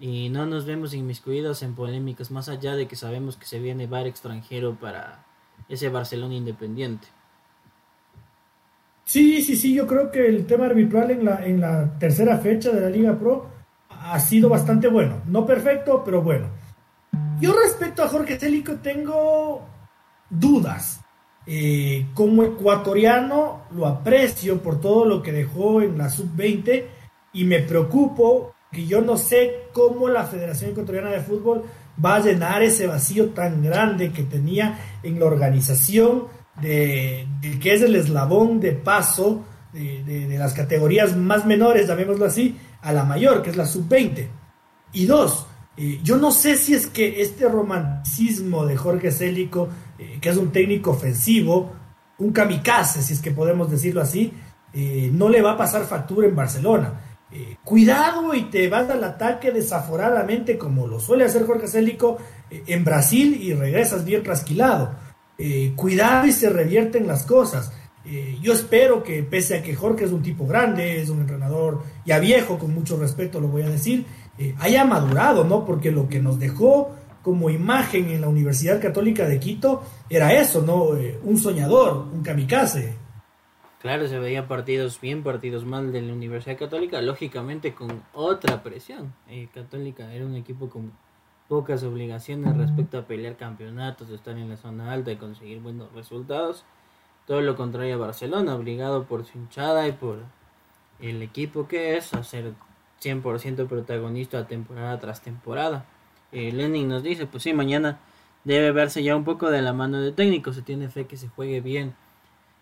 S2: y no nos vemos inmiscuidos en polémicas, más allá de que sabemos que se viene VAR extranjero para ese Barcelona independiente.
S1: Sí, sí, sí, yo creo que el tema arbitral en la, en la tercera fecha de la Liga Pro ha sido bastante bueno. No perfecto, pero bueno. Yo respecto a Jorge Célico tengo dudas. Eh, como ecuatoriano lo aprecio por todo lo que dejó en la sub-20 y me preocupo que yo no sé cómo la Federación Ecuatoriana de Fútbol va a llenar ese vacío tan grande que tenía en la organización de, que es el eslabón de paso de, las categorías más menores, llamémoslo así, a la mayor, que es la sub-20. Y dos, eh, yo no sé si es que este romanticismo de Jorge Célico, eh, que es un técnico ofensivo, un kamikaze, si es que podemos decirlo así, eh, no le va a pasar factura en Barcelona. cuidado y te vas al ataque desaforadamente como lo suele hacer Jorge Célico en Brasil y regresas bien trasquilado. cuidado y se revierten las cosas. yo espero que pese a que Jorge es un tipo grande, es un entrenador ya viejo, con mucho respeto lo voy a decir, eh, haya madurado, ¿no? Porque lo que nos dejó como imagen en la Universidad Católica de Quito era eso, ¿no? Eh, un soñador, un kamikaze.
S2: Claro, se veía partidos bien, partidos mal de la Universidad Católica, lógicamente con otra presión. Eh, Católica era un equipo con pocas obligaciones respecto a pelear campeonatos, estar en la zona alta y conseguir buenos resultados. Todo lo contrario a Barcelona, obligado por su hinchada y por el equipo que es a hacer 100% protagonista temporada tras temporada. Eh, Lenin nos dice, pues sí, mañana debe verse ya un poco de la mano de técnico, se tiene fe que se juegue bien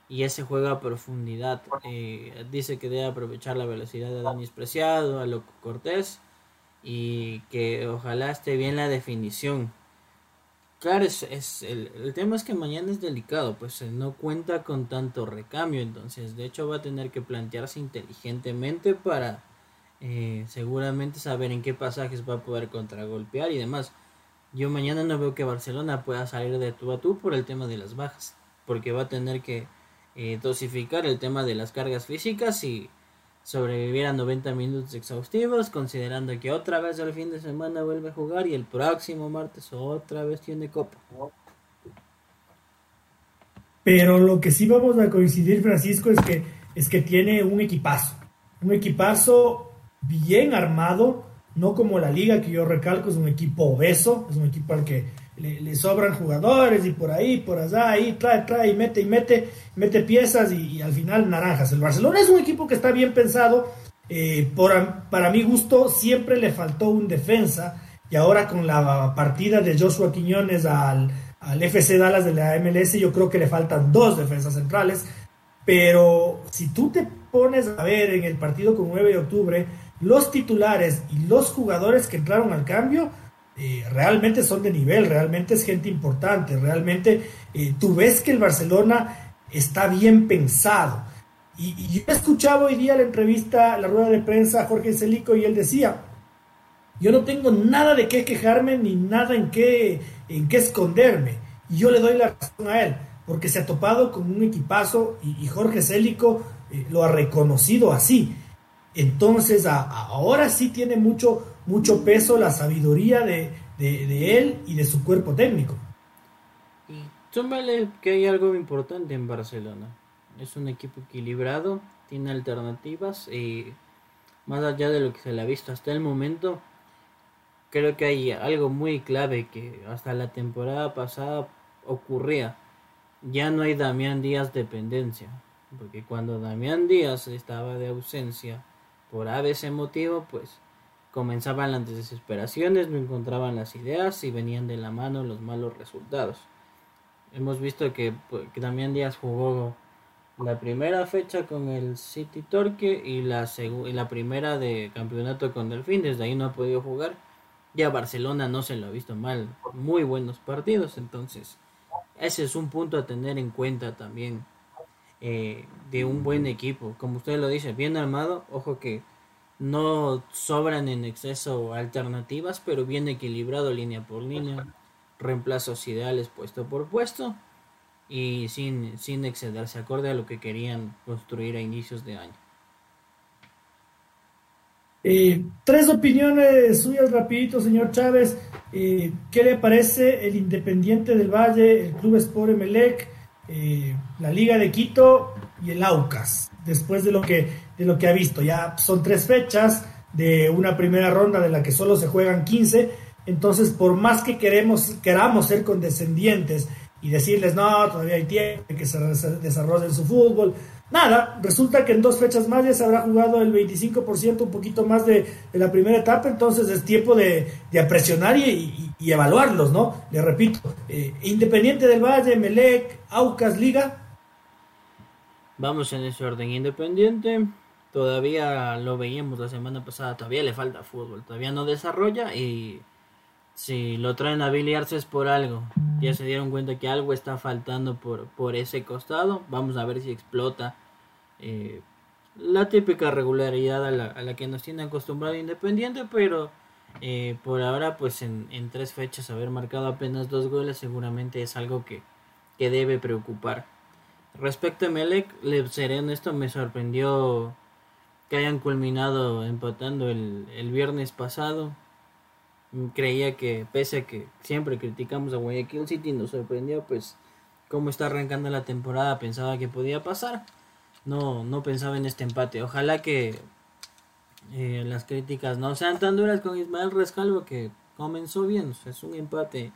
S2: y ese juega a profundidad. Eh, dice que debe aprovechar la velocidad de Dani Preciado, a Loco Cortés y que ojalá esté bien la definición. Claro, es, el, el, tema es que mañana es delicado, pues no cuenta con tanto recambio, entonces de hecho va a tener que plantearse inteligentemente para eh, seguramente saber en qué pasajes va a poder contragolpear y demás. Yo mañana no veo que Barcelona pueda salir de tú a tú por el tema de las bajas, porque va a tener que eh, dosificar el tema de las cargas físicas y sobrevivir a 90 minutos exhaustivos, considerando que otra vez el fin de semana vuelve a jugar y el próximo martes otra vez tiene copa.
S1: Pero lo que sí vamos a coincidir, Francisco, es que, es que tiene un equipazo. Un equipazo bien armado, no como la liga que yo recalco es un equipo obeso, es un equipo al que le, sobran jugadores y por ahí, por allá, ahí trae, trae y mete y mete, mete piezas y, al final naranjas. El Barcelona es un equipo que está bien pensado, eh, por, para mi gusto siempre le faltó un defensa y ahora con la partida de Joshua Quiñones al, al FC Dallas de la MLS yo creo que le faltan dos defensas centrales, pero si tú te pones a ver en el partido con 9 de octubre, los titulares y los jugadores que entraron al cambio eh, realmente son de nivel, realmente es gente importante, realmente eh, tú ves que el Barcelona está bien pensado. Y, yo escuchaba hoy día la entrevista, la rueda de prensa a Jorge Celico y él decía, yo no tengo nada de qué quejarme ni nada en qué, en qué esconderme. Y yo le doy la razón a él, porque se ha topado con un equipazo y, Jorge Célico eh, lo ha reconocido así. Entonces ahora sí tiene mucho, mucho peso la sabiduría de, él y de su cuerpo técnico.
S2: Y tómale que hay algo importante en Barcelona. Es un equipo equilibrado, tiene alternativas y más allá de lo que se le ha visto hasta el momento, creo que hay algo muy clave que hasta la temporada pasada ocurría. Ya no hay Damián Díaz dependencia, porque cuando Damián Díaz estaba de ausencia, por ese motivo, pues comenzaban las desesperaciones, no encontraban las ideas y venían de la mano los malos resultados. Hemos visto que, pues, que Damián Díaz jugó la primera fecha con el City Torque y la, y la primera de campeonato con Delfín, desde ahí no ha podido jugar. Ya Barcelona no se lo ha visto mal, muy buenos partidos, entonces ese es un punto a tener en cuenta también eh, de un buen equipo. Como usted lo dice, bien armado. Ojo que no sobran en exceso alternativas, pero bien equilibrado línea por línea. Reemplazos ideales puesto por puesto. Y sin, sin excederse, acorde a lo que querían construir a inicios de año.
S1: Eh, tres opiniones suyas rapidito, señor Chávez. Eh, ¿Qué le parece el Independiente del Valle, el Club Sport Emelec? Eh, la Liga de Quito y el Aucas, después de lo, que, de lo que ha visto. Ya son tres fechas de una primera ronda de la que solo se juegan 15, entonces por más que queremos, queramos ser condescendientes y decirles, no, todavía hay tiempo, que se desarrollen su fútbol. Nada, resulta que en dos fechas más ya se habrá jugado el 25%, un poquito más de, la primera etapa, entonces es tiempo de, de presionar y, evaluarlos, ¿no? Le repito, eh, Independiente del Valle, Melec, Aucas, Liga.
S2: Vamos en ese orden, Independiente, todavía lo veíamos la semana pasada, todavía le falta fútbol, todavía no desarrolla y si lo traen a biliarse es por algo. Ya se dieron cuenta que algo está faltando por, por ese costado. Vamos a ver si explota eh, la típica regularidad a la, que nos tiene acostumbrado Independiente, pero eh, por ahora pues en, en, tres fechas haber marcado apenas dos goles seguramente es algo que, que debe preocupar. Respecto a Melec, le seré honesto, me sorprendió que hayan culminado empatando el, el viernes pasado creía que pese a que siempre criticamos a Guayaquil City nos sorprendió pues cómo está arrancando la temporada pensaba que podía pasar. No no pensaba en este empate. Ojalá que eh, las críticas no sean tan duras con Ismael Rescalvo que comenzó bien es un empate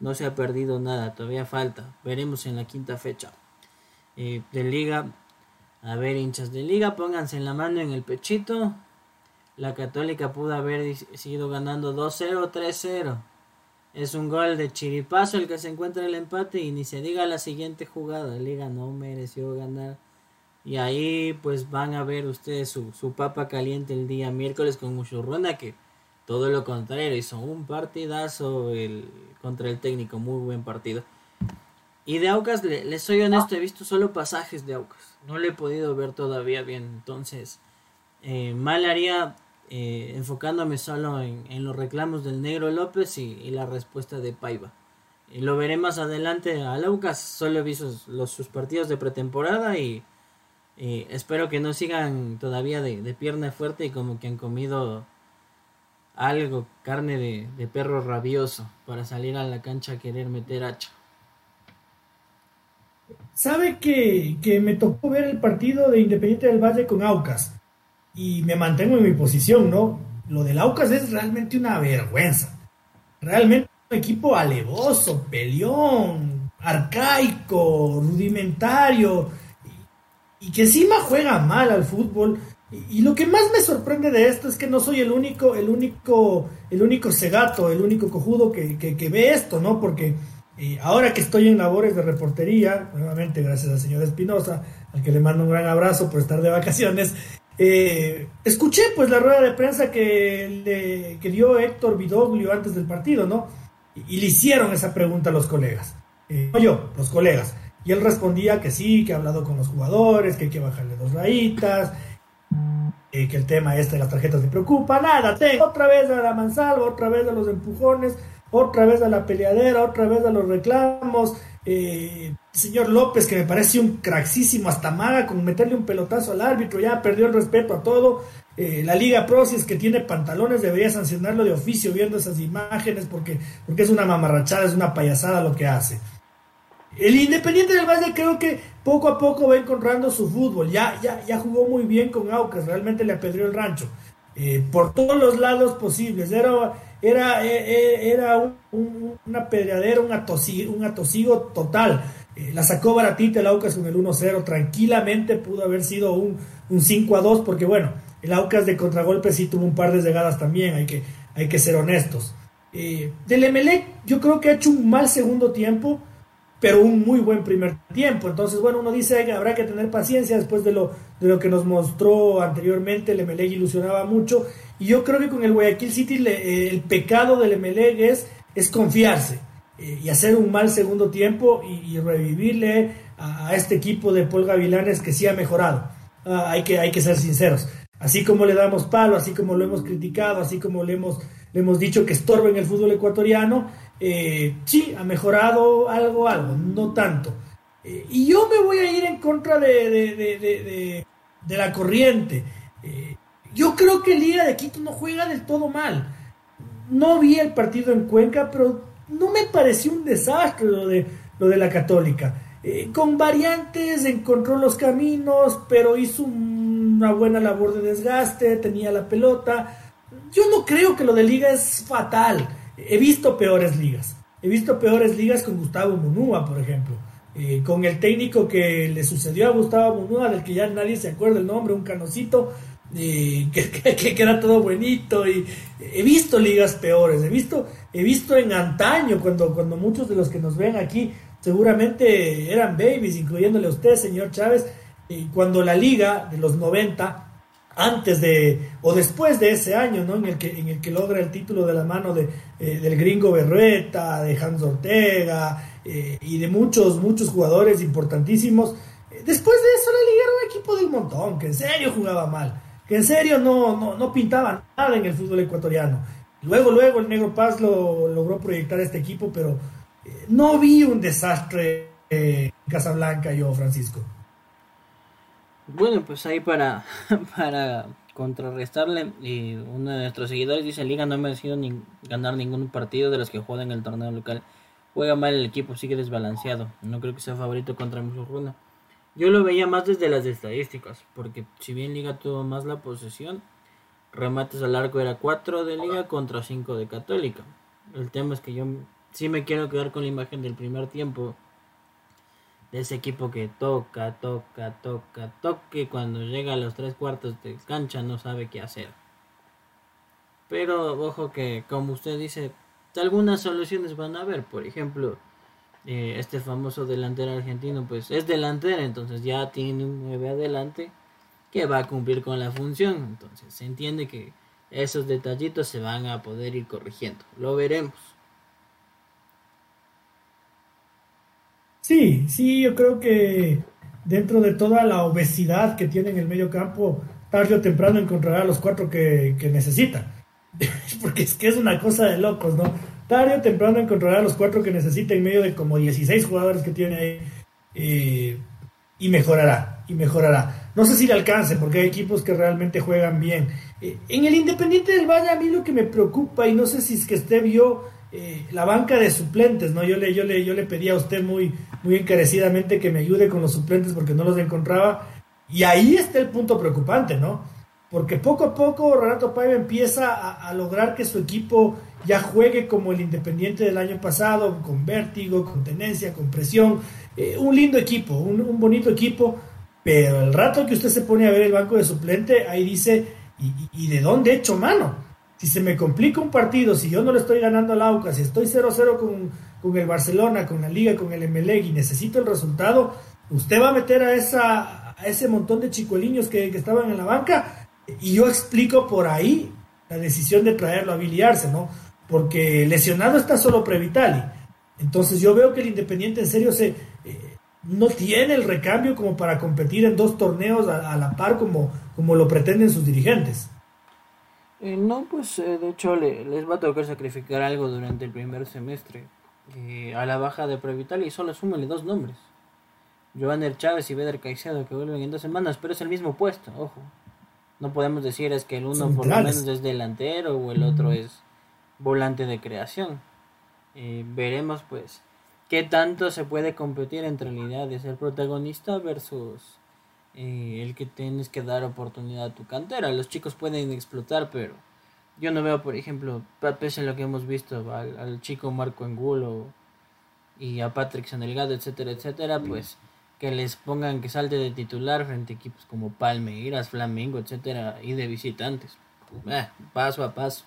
S2: no se ha perdido nada todavía falta. Veremos en la quinta fecha eh, de liga. A ver hinchas de liga pónganse en la mano en el pechito la Católica pudo haber sido ganando 2-0, 3-0. Es un gol de chiripazo el que se encuentra el empate y ni se diga la siguiente jugada. La liga no mereció ganar. Y ahí pues van a ver ustedes su, su papa caliente el día miércoles con Muchurruna que todo lo contrario hizo un partidazo el, contra el técnico, muy buen partido. Y de Aucas, le, les soy honesto, he visto solo pasajes de Aucas. No le he podido ver todavía bien. Entonces, eh, mal haría eh, enfocándome solo en, los reclamos del Negro López y, la respuesta de Paiva. Y lo veré más adelante a Laucas, solo he visto los, sus partidos de pretemporada y, espero que no sigan todavía de, pierna fuerte y como que han comido algo, carne de, perro rabioso para salir a la cancha a querer meter hacha.
S1: ¿Sabe que, que me tocó ver el partido de Independiente del Valle con Aucas? Y me mantengo en mi posición, ¿no? Lo del Aucas es realmente una vergüenza. Realmente un equipo alevoso, peleón, arcaico, rudimentario y, que encima juega mal al fútbol. Y, lo que más me sorprende de esto es que no soy el único, el único, el único cegato, el único cojudo que, que, ve esto, ¿no? Porque eh, ahora que estoy en labores de reportería, nuevamente gracias al señor Espinosa, al que le mando un gran abrazo por estar de vacaciones, eh, escuché pues la rueda de prensa que, le, dio Héctor Vidoglio antes del partido, ¿no? Y, le hicieron esa pregunta a los colegas. Eh, no yo, los colegas. Y él respondía que sí, que ha hablado con los jugadores, que hay que bajarle dos rayitas, eh, que el tema este de las tarjetas le preocupa. Nada, tengo otra vez a la mansalva, otra vez a los empujones, otra vez a la peleadera, otra vez a los reclamos. Eh, señor López, que me parece un craxísimo hasta maga con meterle un pelotazo al árbitro, ya perdió el respeto a todo. Eh, la Liga Pro, si es que tiene pantalones, debería sancionarlo de oficio viendo esas imágenes porque, porque es una mamarrachada, es una payasada lo que hace. El Independiente del Valle creo que poco a poco va encontrando su fútbol. Ya, ya, ya jugó muy bien con Aucas, realmente le apedreó el rancho. Eh, por todos los lados posibles. Era, era, eh, eh, era un, una pedreadera, un atosigo, un total. la sacó baratita el Aucas con el 1-0. Tranquilamente pudo haber sido un, un 5-2 porque bueno, el Aucas de contragolpe sí tuvo un par de llegadas también, hay que, hay que ser honestos. del Emelec yo creo que ha hecho un mal segundo tiempo pero un muy buen primer tiempo. Entonces, bueno, uno dice que habrá que tener paciencia después de lo, de lo que nos mostró anteriormente. El Emelec ilusionaba mucho. Y yo creo que con el Guayaquil City eh, el pecado del Emelec es, es confiarse eh, y hacer un mal segundo tiempo y, revivirle a, este equipo de Paul Gavilanes que sí ha mejorado. Ah, hay, que, hay que ser sinceros. Así como le damos palo, así como lo hemos criticado, así como le hemos, le hemos dicho que estorba en el fútbol ecuatoriano, eh, sí, ha mejorado algo, algo, no tanto. Eh, y yo me voy a ir en contra de, la corriente. Eh, yo creo que Liga de Quito no juega del todo mal. No vi el partido en Cuenca, pero no me pareció un desastre lo de, lo de la Católica. con variantes encontró los caminos, pero hizo una buena labor de desgaste, tenía la pelota. Yo no creo que lo de Liga es fatal. He visto peores ligas. he visto peores ligas con Gustavo Munúa, por ejemplo. Eh, con el técnico que le sucedió a Gustavo Munúa, del que ya nadie se acuerda el nombre, un canocito, que, que, era todo bonito. Y he visto ligas peores, he visto, he visto en antaño, cuando, cuando muchos de los que nos ven aquí seguramente eran babies, incluyéndole a usted, señor Chávez, eh, cuando la liga de los 90 antes de o después de ese año, ¿no? En el que en el que logra el título de la mano de, eh, del gringo Berrueta, de Hans Ortega eh, y de muchos muchos jugadores importantísimos. Eh, después de eso la liga era un equipo de un montón que en serio jugaba mal, que en serio no no, no pintaba nada en el fútbol ecuatoriano. Luego luego el Negro Paz lo logró proyectar este equipo, pero no vi un desastre en Casablanca yo, Francisco.
S2: Bueno, pues ahí para, para contrarrestarle, y uno de nuestros seguidores dice, Liga no ha merecido ni ganar ningún partido de los que juegan en el torneo local. Juega mal el equipo, sigue desbalanceado. No creo que sea favorito contra Musurruna. Yo lo veía más desde las estadísticas, porque si bien Liga tuvo más la posesión, remates al arco era 4 de Liga contra 5 de Católica. El tema es que yo sí me quiero quedar con la imagen del primer tiempo de ese equipo que toca, toca, toca, toque, cuando llega a los tres cuartos de cancha no sabe qué hacer. Pero ojo que, como usted dice, algunas soluciones van a haber. Por ejemplo, eh, este famoso delantero argentino, pues es delantero, entonces ya tiene un 9 adelante que va a cumplir con la función. Entonces se entiende que esos detallitos se van a poder ir corrigiendo. Lo veremos.
S1: Sí, sí, yo creo que dentro de toda la obesidad que tiene en el medio campo, tarde o temprano encontrará los cuatro que, necesita. Porque es que es una cosa de locos, ¿no? Tarde o temprano encontrará los cuatro que necesita en medio de como 16 jugadores que tiene ahí. Eh, y mejorará, y mejorará. No sé si le alcance, porque hay equipos que realmente juegan bien. Eh, en el Independiente del Valle, a mí lo que me preocupa, y no sé si es que usted vio eh, la banca de suplentes, ¿no? Yo le, yo le, yo le pedí a usted muy, muy encarecidamente que me ayude con los suplentes porque no los encontraba. Y ahí está el punto preocupante, ¿no? Porque poco a poco Renato Paiva empieza a, lograr que su equipo ya juegue como el Independiente del año pasado, con vértigo, con tenencia, con presión. Eh, un lindo equipo, un, bonito equipo, pero el rato que usted se pone a ver el banco de suplente, ahí dice, ¿y, de dónde he hecho mano? si se me complica un partido, si yo no le estoy ganando al Aucas, si estoy 0-0 con, el Barcelona, con la Liga, con el Emelec y necesito el resultado, usted va a meter a, esa, a ese montón de chicueliños que, estaban en la banca y yo explico por ahí la decisión de traerlo a biliarse, ¿no? Porque lesionado está solo Previtali. Entonces yo veo que el Independiente en serio se... Eh, no tiene el recambio como para competir en dos torneos a, la par como, como lo pretenden sus dirigentes.
S2: Eh, no, pues eh, de hecho les va a tocar sacrificar algo durante el primer semestre. Eh, a la baja de Prevital y solo súmale dos nombres. Joaner Chávez y Beder Caicedo que vuelven en dos semanas, pero es el mismo puesto, ojo. No podemos decir es que el uno por lo menos es delantero o el otro es volante de creación. veremos pues qué tanto se puede competir entre la idea de ser protagonista versus eh, el que tienes que dar oportunidad a tu cantera. Los chicos pueden explotar, pero yo no veo, por ejemplo, pese a lo que hemos visto, al, chico Marco Angulo y a Patrick Sanelgado, etcétera, etcétera, pues que les pongan que salte de titular frente a equipos como Palmeiras, Flamengo, etcétera, y de visitantes. Eh, paso a paso.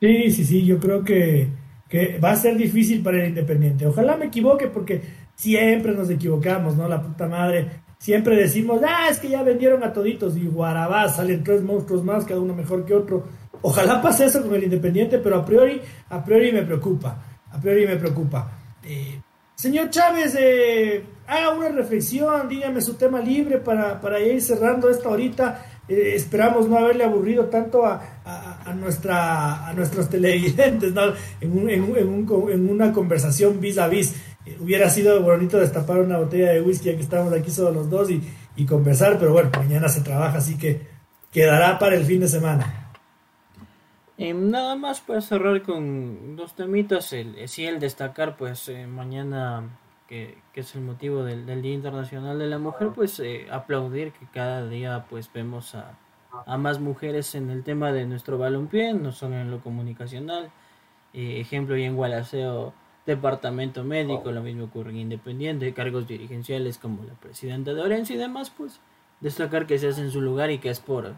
S1: Sí, sí, sí, yo creo que, que va a ser difícil para el Independiente. Ojalá me equivoque porque siempre nos equivocamos, ¿no? La puta madre. Siempre decimos, ah, es que ya vendieron a toditos y guarabá, salen tres monstruos más, cada uno mejor que otro. Ojalá pase eso con el Independiente, pero a priori, a priori me preocupa. A priori me preocupa. Eh, señor Chávez, eh, haga una reflexión, dígame su tema libre para, para ir cerrando esta horita. Eh, esperamos no haberle aburrido tanto a, a, nuestra, a nuestros televidentes en, en, en, una conversación vis a vis hubiera sido bonito destapar una botella de whisky, que estamos aquí solo los dos y, conversar, pero bueno, mañana se trabaja, así que quedará para el fin de semana.
S2: Eh, nada más para cerrar con dos temitas, el, sí el destacar pues eh, mañana que, es el motivo del, Día Internacional de la Mujer, pues eh, aplaudir que cada día pues vemos a, a más mujeres en el tema de nuestro balompié, no solo en lo comunicacional. Eh, ejemplo, y en Gualaceo, departamento médico, lo mismo ocurre en Independiente, cargos dirigenciales como la presidenta de Orense y demás, pues destacar que se hace en su lugar y que es por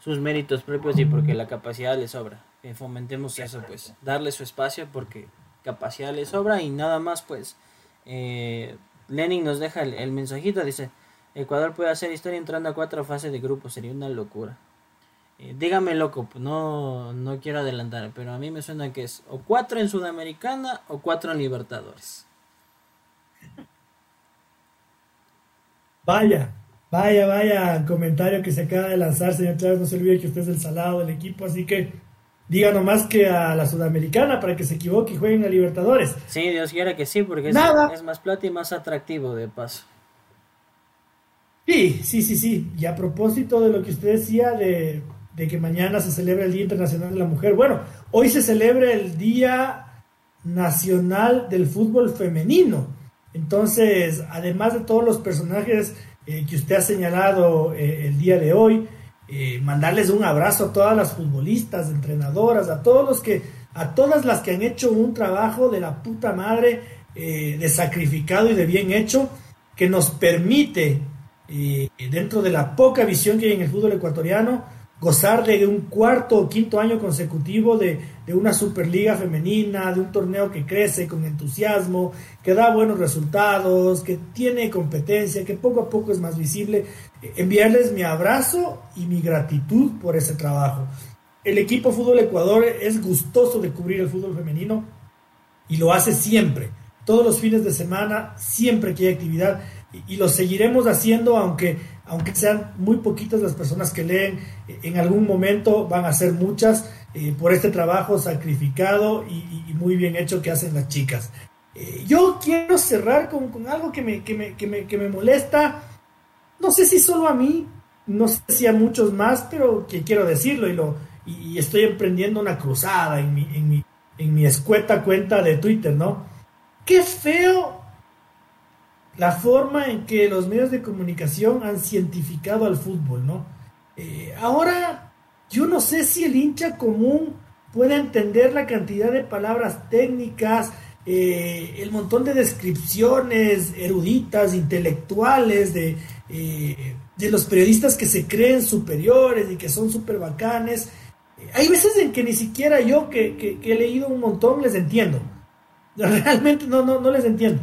S2: sus méritos propios y porque la capacidad le sobra. Que fomentemos eso, pues, darle su espacio porque capacidad le sobra y nada más, pues, eh, Lenin nos deja el, mensajito, dice, Ecuador puede hacer historia entrando a cuatro fases de grupo, sería una locura. Eh, dígame loco, no, no quiero adelantar, pero a mí me suena que es o cuatro en Sudamericana o cuatro en Libertadores.
S1: Vaya, vaya, vaya comentario que se acaba de lanzar, señor Chávez, no se olvide que usted es el salado del equipo, así que diga nomás que a la Sudamericana para que se equivoque y jueguen a Libertadores.
S2: Sí, Dios quiera que sí, porque Es, más plata y más atractivo de paso.
S1: Sí, sí, sí, sí. Y a propósito de lo que usted decía de, que mañana se celebra el Día Internacional de la Mujer, bueno, hoy se celebra el Día Nacional del Fútbol Femenino. Entonces, además de todos los personajes eh, que usted ha señalado eh, el día de hoy, eh, mandarles un abrazo a todas las futbolistas, entrenadoras, a todos los que, a todas las que han hecho un trabajo de la puta madre, de sacrificado y de bien hecho, que nos permite, eh, dentro de la poca visión que hay en el fútbol ecuatoriano, gozar de un cuarto o quinto año consecutivo de, una Superliga femenina, de un torneo que crece con entusiasmo, que da buenos resultados, que tiene competencia, que poco a poco es más visible. Enviarles mi abrazo y mi gratitud por ese trabajo. El equipo Fútbol Ecuador es gustoso de cubrir el fútbol femenino y lo hace siempre. Todos los fines de semana, siempre que hay actividad y, lo seguiremos haciendo aunque, aunque sean muy poquitas las personas que leen, en algún momento van a ser muchas eh, por este trabajo sacrificado y, muy bien hecho que hacen las chicas. Eh, yo quiero cerrar con, algo que me, que me, que, me, que me molesta, no sé si solo a mí, no sé si a muchos más, pero que quiero decirlo y, lo, y estoy emprendiendo una cruzada en mi, en, mi, en mi escueta cuenta de Twitter, ¿no? Qué feo la forma en que los medios de comunicación han cientificado al fútbol, ¿no? Eh, ahora, yo no sé si el hincha común puede entender la cantidad de palabras técnicas, eh, el montón de descripciones eruditas, intelectuales, de, eh, de los periodistas que se creen superiores y que son súper bacanes. Hay veces en que ni siquiera yo, que, que, que, he leído un montón, les entiendo. Realmente no, no, no les entiendo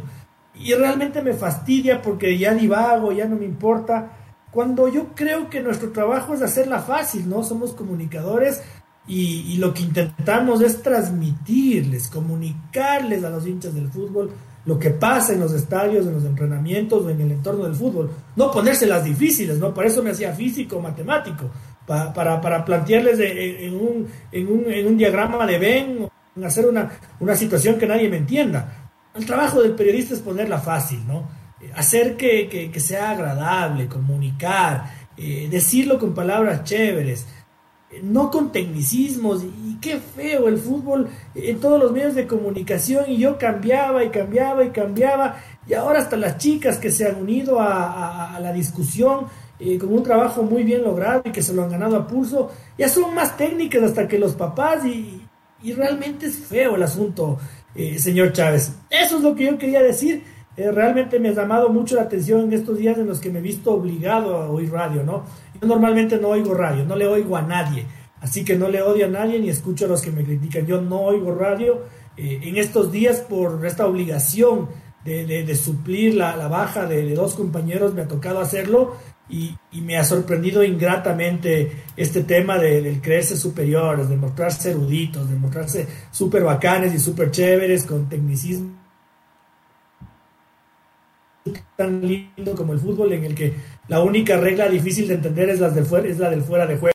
S1: y realmente me fastidia porque ya divago, ya no me importa. Cuando yo creo que nuestro trabajo es hacerla fácil, ¿no? Somos comunicadores y, lo que intentamos es transmitirles, comunicarles a los hinchas del fútbol lo que pasa en los estadios, en los entrenamientos o en el entorno del fútbol. No ponérselas difíciles, ¿no? Por eso me hacía físico, matemático, para, para, para plantearles en, un, en, un, en un diagrama de Venn, hacer una, una situación que nadie me entienda el trabajo del periodista es ponerla fácil, ¿no? Hacer que, sea agradable, comunicar, eh, decirlo con palabras chéveres, eh, no con tecnicismos. Y qué feo el fútbol en todos los medios de comunicación. Y yo cambiaba y cambiaba y cambiaba. Y ahora hasta las chicas que se han unido a, la discusión eh, con un trabajo muy bien logrado y que se lo han ganado a pulso, ya son más técnicas hasta que los papás. Y, y realmente es feo el asunto. Eh, señor Chávez. Eso es lo que yo quería decir. Eh, realmente me ha llamado mucho la atención en estos días en los que me he visto obligado a oír radio, ¿no? Yo normalmente no oigo radio, no le oigo a nadie, así que no le odio a nadie ni escucho a los que me critican. Yo no oigo radio. Eh, en estos días, por esta obligación de, suplir la, baja de, dos compañeros, me ha tocado hacerlo y, me ha sorprendido ingratamente este tema de, del creerse superiores, de mostrarse eruditos, de mostrarse súper bacanes y súper chéveres con tecnicismo tan lindo como el fútbol en el que la única regla difícil de entender es, es la del fuera de juego.